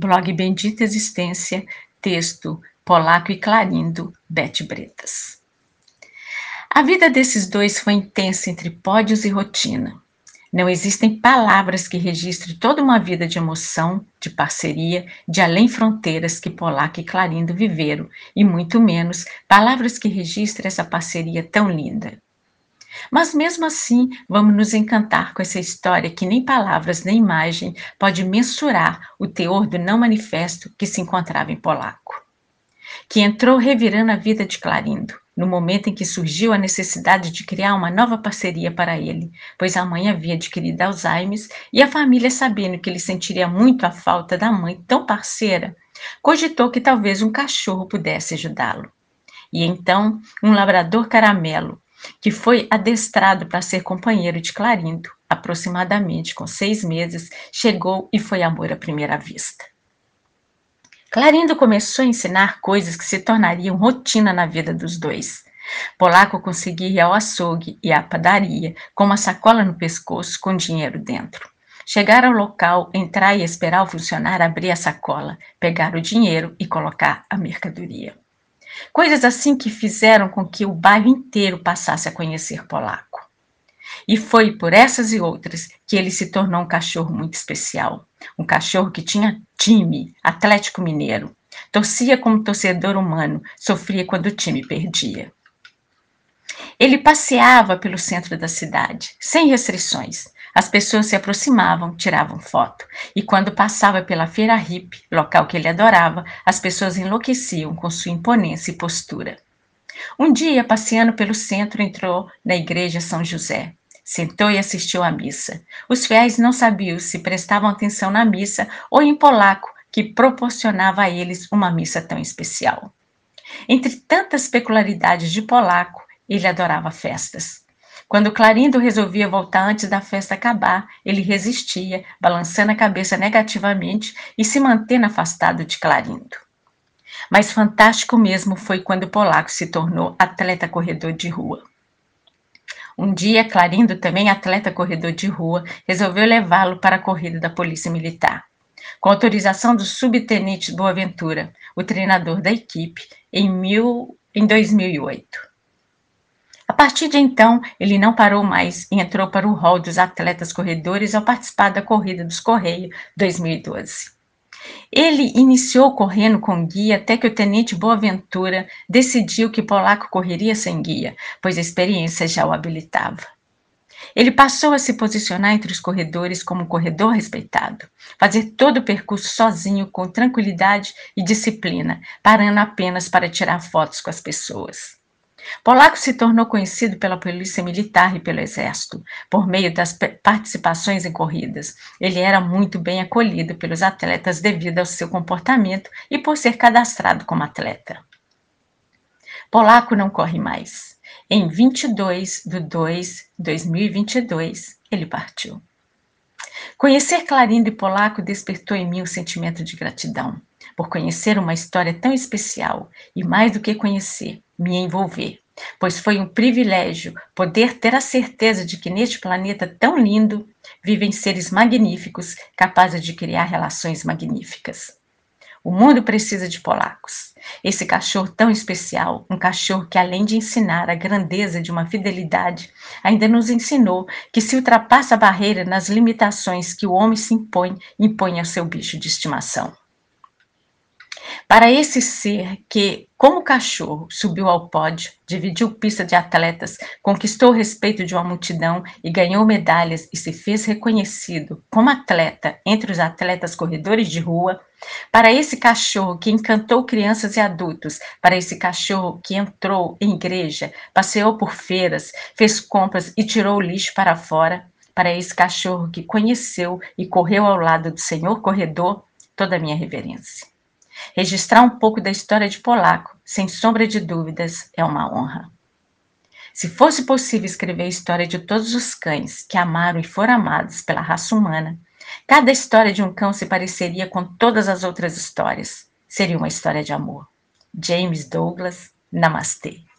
Blog Bendita Existência, texto Polaco e Clarindo, Bete Bretas. A vida desses dois foi intensa entre pódios e rotina. Não existem palavras que registrem toda uma vida de emoção, de parceria, de além fronteiras que Polaco e Clarindo viveram, e muito menos palavras que registrem essa parceria tão linda. Mas mesmo assim, vamos nos encantar com essa história que nem palavras nem imagem pode mensurar o teor do não manifesto que se encontrava em polaco. Que entrou revirando a vida de Clarindo, no momento em que surgiu a necessidade de criar uma nova parceria para ele, pois a mãe havia adquirido Alzheimer e a família, sabendo que ele sentiria muito a falta da mãe tão parceira, cogitou que talvez um cachorro pudesse ajudá-lo. E então, um labrador caramelo, que foi adestrado para ser companheiro de Clarindo, aproximadamente com seis meses, chegou e foi amor à primeira vista. Clarindo começou a ensinar coisas que se tornariam rotina na vida dos dois. Polaco conseguia ir ao açougue e à padaria com uma sacola no pescoço com dinheiro dentro. Chegar ao local, entrar e esperar o funcionário abrir a sacola, pegar o dinheiro e colocar a mercadoria. Coisas assim que fizeram com que o bairro inteiro passasse a conhecer Polaco. E foi por essas e outras que ele se tornou um cachorro muito especial. Um cachorro que tinha time, Atlético Mineiro. Torcia como torcedor humano, sofria quando o time perdia. Ele passeava pelo centro da cidade, sem restrições, as pessoas se aproximavam, tiravam foto. E quando passava pela feira hippie, local que ele adorava, as pessoas enlouqueciam com sua imponência e postura. Um dia, passeando pelo centro, entrou na igreja São José. Sentou e assistiu à missa. Os fiéis não sabiam se prestavam atenção na missa ou em polaco, que proporcionava a eles uma missa tão especial. Entre tantas peculiaridades de polaco, ele adorava festas. Quando Clarindo resolvia voltar antes da festa acabar, ele resistia, balançando a cabeça negativamente e se mantendo afastado de Clarindo. Mas fantástico mesmo foi quando o polaco se tornou atleta corredor de rua. Um dia, Clarindo, também atleta corredor de rua, resolveu levá-lo para a corrida da Polícia Militar. Com autorização do subtenente Boaventura, o treinador da equipe, em, mil, em 2008. Partir de então, ele não parou mais e entrou para o hall dos atletas corredores ao participar da Corrida dos Correios 2012. Ele iniciou correndo com guia até que o tenente Boaventura decidiu que Polaco correria sem guia, pois a experiência já o habilitava. Ele passou a se posicionar entre os corredores como um corredor respeitado, fazer todo o percurso sozinho, com tranquilidade e disciplina, parando apenas para tirar fotos com as pessoas. Polaco se tornou conhecido pela polícia militar e pelo exército, por meio das participações em corridas. Ele era muito bem acolhido pelos atletas devido ao seu comportamento e por ser cadastrado como atleta. Polaco não corre mais. Em 22 de 2 de 2022, ele partiu. Conhecer Clarindo e Polaco despertou em mim um sentimento de gratidão por conhecer uma história tão especial e, mais do que conhecer, me envolver, pois foi um privilégio poder ter a certeza de que neste planeta tão lindo vivem seres magníficos capazes de criar relações magníficas. O mundo precisa de polacos. Esse cachorro tão especial, um cachorro que, além de ensinar a grandeza de uma fidelidade, ainda nos ensinou que se ultrapassa a barreira nas limitações que o homem se impõe, impõe ao seu bicho de estimação. Para esse ser que, como cachorro, subiu ao pódio, dividiu pista de atletas, conquistou o respeito de uma multidão e ganhou medalhas e se fez reconhecido como atleta entre os atletas corredores de rua, para esse cachorro que encantou crianças e adultos, para esse cachorro que entrou em igreja, passeou por feiras, fez compras e tirou o lixo para fora, para esse cachorro que conheceu e correu ao lado do Senhor corredor, toda a minha reverência. Registrar um pouco da história de Polaco, sem sombra de dúvidas, é uma honra. Se fosse possível escrever a história de todos os cães que amaram e foram amados pela raça humana, cada história de um cão se pareceria com todas as outras histórias. Seria uma história de amor. James Douglas, Namastê.